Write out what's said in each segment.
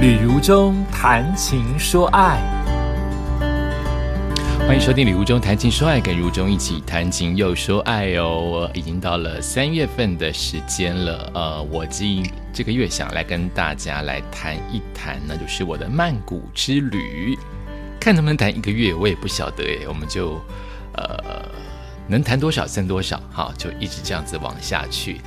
旅如中谈情说爱，欢迎收听《旅如中谈情说爱》，跟如中一起谈情又说爱哦。已经到了三月份的时间了，呃，我今这个月想来跟大家来谈一谈，那就是我的曼谷之旅。看能不能谈一个月，我也不晓得诶，我们就呃能谈多少算多少，好，就一直这样子往下去。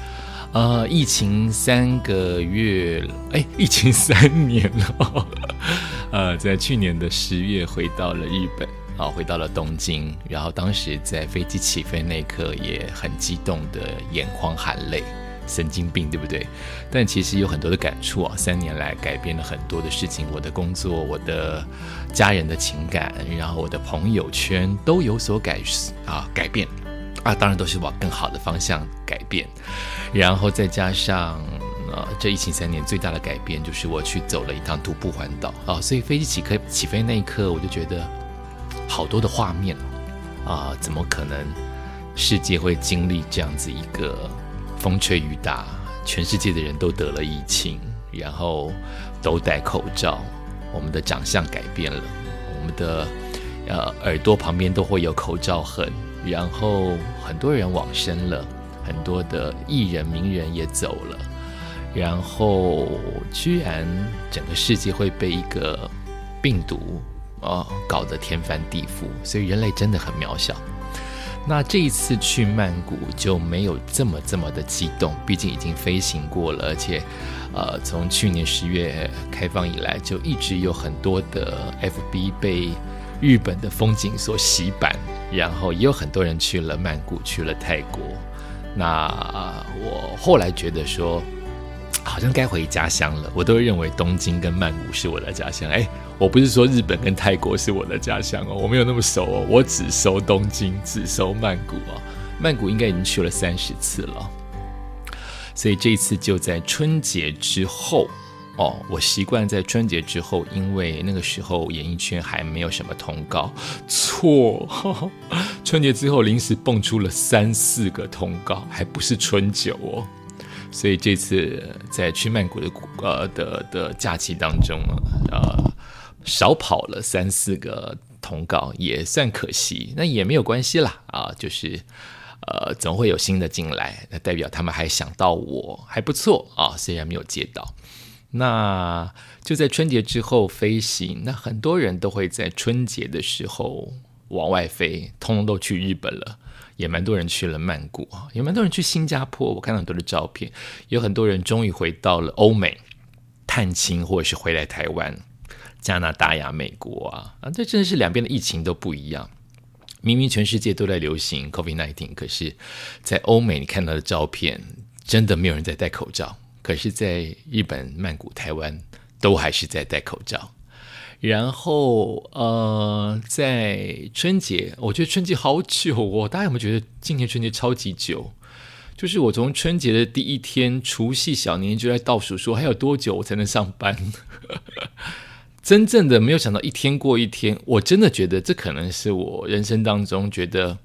呃，疫情三个月，哎，疫情三年了。呃，在去年的十月回到了日本，啊，回到了东京，然后当时在飞机起飞那一刻也很激动的眼眶含泪，神经病对不对？但其实有很多的感触啊，三年来改变了很多的事情，我的工作，我的家人的情感，然后我的朋友圈都有所改啊改变。啊，当然都是往更好的方向改变，然后再加上呃，这疫情三年最大的改变就是我去走了一趟徒步环岛。啊，所以飞机起飞起飞那一刻，我就觉得好多的画面啊，怎么可能世界会经历这样子一个风吹雨打，全世界的人都得了疫情，然后都戴口罩，我们的长相改变了，我们的呃耳朵旁边都会有口罩痕。然后很多人往生了，很多的艺人名人也走了，然后居然整个世界会被一个病毒啊搞得天翻地覆，所以人类真的很渺小。那这一次去曼谷就没有这么这么的激动，毕竟已经飞行过了，而且呃从去年十月开放以来，就一直有很多的 FB 被。日本的风景所洗版，然后也有很多人去了曼谷，去了泰国。那我后来觉得说，好像该回家乡了。我都认为东京跟曼谷是我的家乡。哎，我不是说日本跟泰国是我的家乡哦，我没有那么熟哦，我只熟东京，只熟曼谷哦。曼谷应该已经去了三十次了，所以这一次就在春节之后。哦，我习惯在春节之后，因为那个时候演艺圈还没有什么通告。错，春节之后临时蹦出了三四个通告，还不是春酒哦。所以这次在去曼谷的呃的的假期当中，呃，少跑了三四个通告，也算可惜。那也没有关系啦，啊，就是呃，总会有新的进来，那代表他们还想到我，还不错啊。虽然没有接到。那就在春节之后飞行，那很多人都会在春节的时候往外飞，通通都去日本了，也蛮多人去了曼谷啊，也蛮多人去新加坡。我看到很多的照片，有很多人终于回到了欧美探亲，或者是回来台湾、加拿大呀、美国啊啊，这真的是两边的疫情都不一样。明明全世界都在流行 COVID-19，可是，在欧美你看到的照片，真的没有人在戴口罩。可是，在日本、曼谷、台湾都还是在戴口罩。然后，呃，在春节，我觉得春节好久哦。大家有没有觉得今年春节超级久？就是我从春节的第一天，除夕小年就在倒数，说还有多久我才能上班？真正的没有想到一天过一天，我真的觉得这可能是我人生当中觉得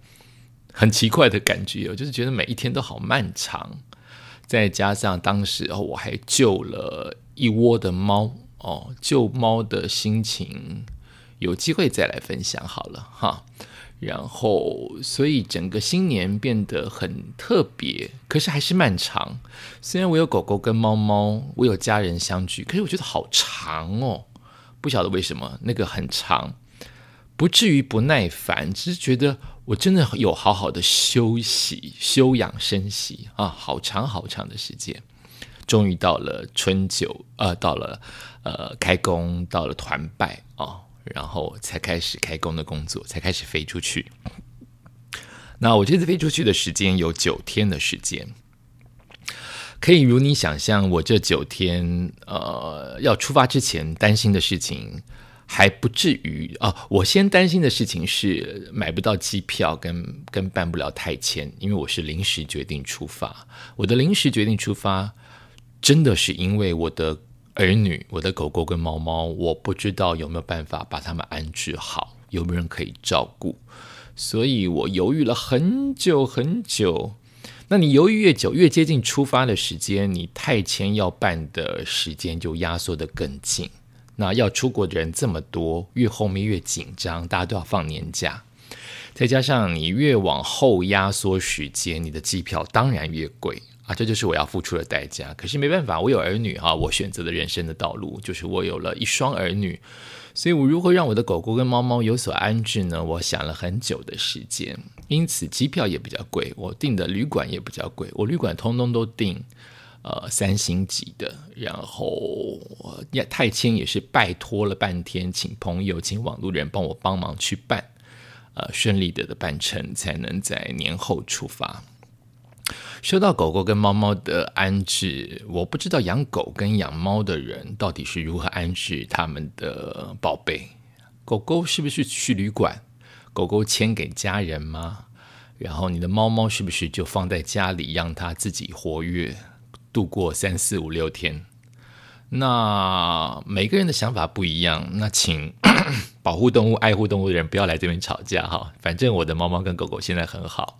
很奇怪的感觉，就是觉得每一天都好漫长。再加上当时哦，我还救了一窝的猫哦，救猫的心情有机会再来分享好了哈。然后，所以整个新年变得很特别，可是还是漫长。虽然我有狗狗跟猫猫，我有家人相聚，可是我觉得好长哦，不晓得为什么那个很长。不至于不耐烦，只是觉得我真的有好好的休息、休养生息啊，好长好长的时间，终于到了春酒，呃，到了呃开工，到了团拜啊，然后才开始开工的工作，才开始飞出去。那我这次飞出去的时间有九天的时间，可以如你想象，我这九天呃要出发之前担心的事情。还不至于啊！我先担心的事情是买不到机票，跟跟办不了泰签，因为我是临时决定出发。我的临时决定出发，真的是因为我的儿女、我的狗狗跟猫猫，我不知道有没有办法把它们安置好，有没有人可以照顾，所以我犹豫了很久很久。那你犹豫越久，越接近出发的时间，你泰签要办的时间就压缩的更紧。那要出国的人这么多，越后面越紧张，大家都要放年假，再加上你越往后压缩时间，你的机票当然越贵啊！这就是我要付出的代价。可是没办法，我有儿女啊，我选择的人生的道路就是我有了一双儿女。所以，我如何让我的狗狗跟猫猫有所安置呢？我想了很久的时间，因此机票也比较贵，我订的旅馆也比较贵。我旅馆通通都订呃三星级的，然后泰签也是拜托了半天，请朋友、请网路人帮我帮忙去办，呃，顺利的的办成，才能在年后出发。说到狗狗跟猫猫的安置，我不知道养狗跟养猫的人到底是如何安置他们的宝贝。狗狗是不是去旅馆？狗狗牵给家人吗？然后你的猫猫是不是就放在家里，让它自己活跃度过三四五六天？那每个人的想法不一样。那请 保护动物、爱护动物的人不要来这边吵架哈。反正我的猫猫跟狗狗现在很好。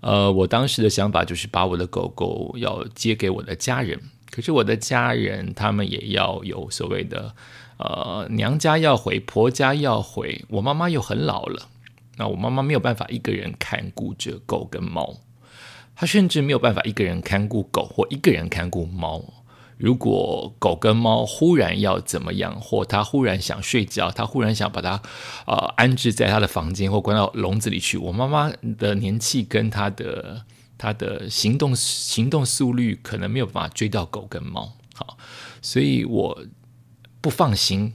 呃，我当时的想法就是把我的狗狗要接给我的家人，可是我的家人他们也要有所谓的，呃，娘家要回，婆家要回，我妈妈又很老了，那我妈妈没有办法一个人看顾着狗跟猫，他甚至没有办法一个人看顾狗或一个人看顾猫。如果狗跟猫忽然要怎么样，或它忽然想睡觉，它忽然想把它呃安置在它的房间或关到笼子里去，我妈妈的年纪跟它的它的行动行动速率可能没有办法追到狗跟猫，好，所以我不放心，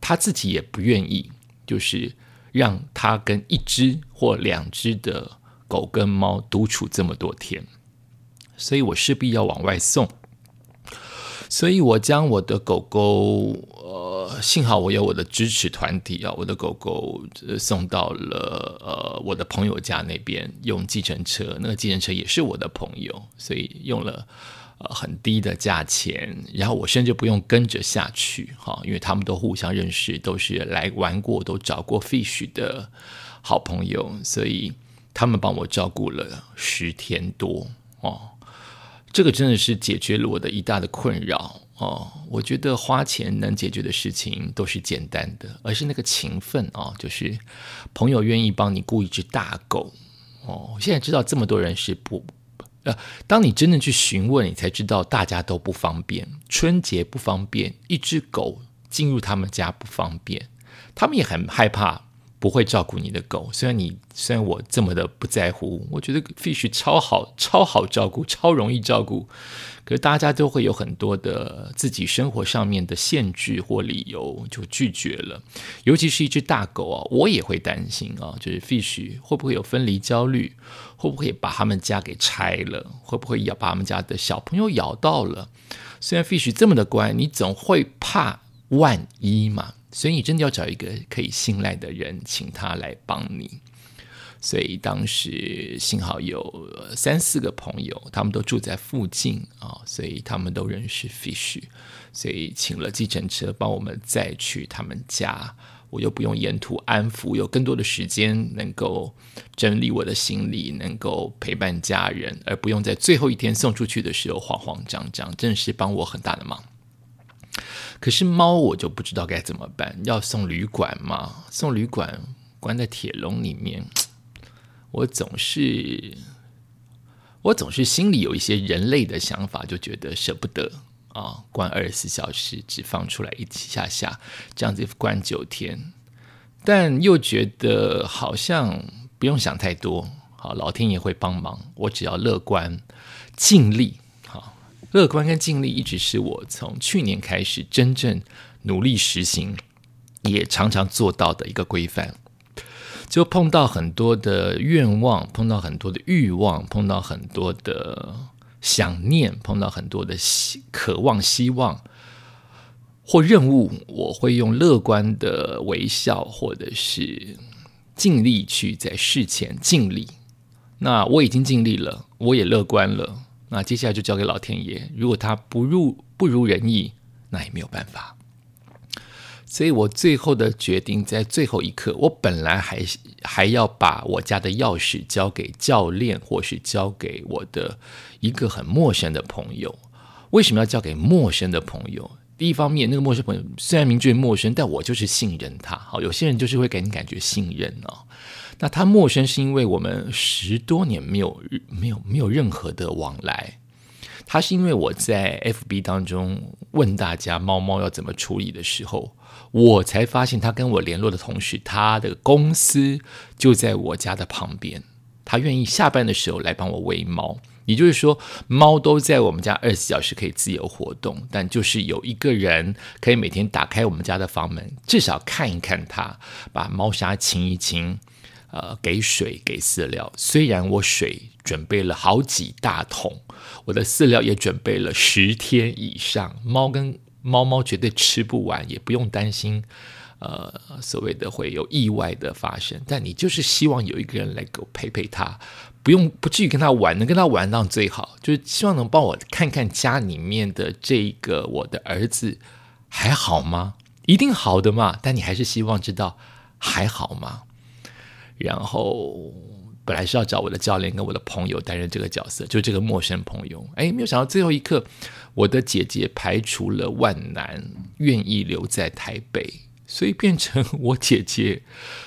他自己也不愿意，就是让他跟一只或两只的狗跟猫独处这么多天，所以我势必要往外送。所以我将我的狗狗，呃，幸好我有我的支持团体啊，我的狗狗送到了呃我的朋友家那边，用计程车，那个计程车也是我的朋友，所以用了呃很低的价钱，然后我甚至不用跟着下去，哈，因为他们都互相认识，都是来玩过，都找过 fish 的好朋友，所以他们帮我照顾了十天多哦。这个真的是解决了我的一大的困扰哦！我觉得花钱能解决的事情都是简单的，而是那个情分啊，就是朋友愿意帮你雇一只大狗哦。我现在知道这么多人是不呃，当你真的去询问，你才知道大家都不方便，春节不方便，一只狗进入他们家不方便，他们也很害怕。不会照顾你的狗，虽然你虽然我这么的不在乎，我觉得 fish 超好，超好照顾，超容易照顾，可是大家都会有很多的自己生活上面的限制或理由就拒绝了。尤其是一只大狗啊，我也会担心啊，就是 fish 会不会有分离焦虑，会不会把他们家给拆了，会不会咬把他们家的小朋友咬到了？虽然 fish 这么的乖，你总会怕万一嘛。所以你真的要找一个可以信赖的人，请他来帮你。所以当时幸好有三四个朋友，他们都住在附近啊，所以他们都认识 Fish，所以请了计程车帮我们再去他们家，我又不用沿途安抚，有更多的时间能够整理我的行李，能够陪伴家人，而不用在最后一天送出去的时候慌慌张张，真的是帮我很大的忙。可是猫我就不知道该怎么办，要送旅馆吗？送旅馆关在铁笼里面，我总是我总是心里有一些人类的想法，就觉得舍不得啊，关二十四小时只放出来一下下，这样子关九天，但又觉得好像不用想太多，好，老天爷会帮忙，我只要乐观尽力。乐观跟尽力一直是我从去年开始真正努力实行，也常常做到的一个规范。就碰到很多的愿望，碰到很多的欲望，碰到很多的想念，碰到很多的希渴望、希望或任务，我会用乐观的微笑，或者是尽力去在事前尽力。那我已经尽力了，我也乐观了。那接下来就交给老天爷，如果他不如不如人意，那也没有办法。所以我最后的决定在最后一刻，我本来还还要把我家的钥匙交给教练，或是交给我的一个很陌生的朋友。为什么要交给陌生的朋友？第一方面，那个陌生朋友虽然名字陌生，但我就是信任他。好，有些人就是会给你感觉信任哦。那他陌生是因为我们十多年没有没有没有任何的往来。他是因为我在 FB 当中问大家猫猫要怎么处理的时候。我才发现，他跟我联络的同时，他的公司就在我家的旁边。他愿意下班的时候来帮我喂猫，也就是说，猫都在我们家二十四小时可以自由活动，但就是有一个人可以每天打开我们家的房门，至少看一看它，把猫砂清一清，呃，给水给饲料。虽然我水准备了好几大桶，我的饲料也准备了十天以上，猫跟。猫猫绝对吃不完，也不用担心，呃，所谓的会有意外的发生。但你就是希望有一个人来给我陪陪他，不用不至于跟他玩，能跟他玩到最好，就是希望能帮我看看家里面的这个我的儿子还好吗？一定好的嘛，但你还是希望知道还好吗？然后。本来是要找我的教练跟我的朋友担任这个角色，就这个陌生朋友。哎，没有想到最后一刻，我的姐姐排除了万难，愿意留在台北，所以变成我姐姐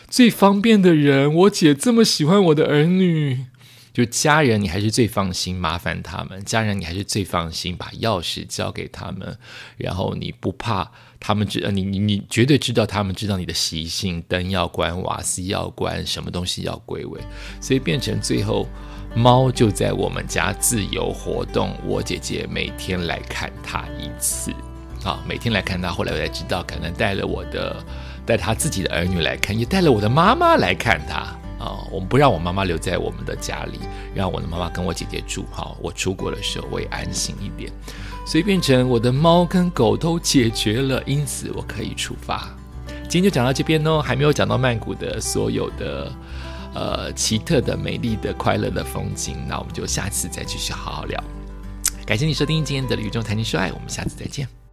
最方便的人。我姐这么喜欢我的儿女。就家人，你还是最放心麻烦他们；家人，你还是最放心把钥匙交给他们。然后你不怕他们知，你你你绝对知道他们知道你的习性，灯要关，瓦斯要关，什么东西要归位。所以变成最后，猫就在我们家自由活动。我姐姐每天来看它一次，啊，每天来看它。后来我才知道，可能带了我的，带他自己的儿女来看，也带了我的妈妈来看它。啊，我们不让我妈妈留在我们的家里，让我的妈妈跟我姐姐住。好，我出国的时候我也安心一点，所以变成我的猫跟狗都解决了，因此我可以出发。今天就讲到这边哦，还没有讲到曼谷的所有的呃奇特的、美丽的、快乐的风景，那我们就下次再继续好好聊。感谢你收听今天的《旅中谈情说爱》，我们下次再见。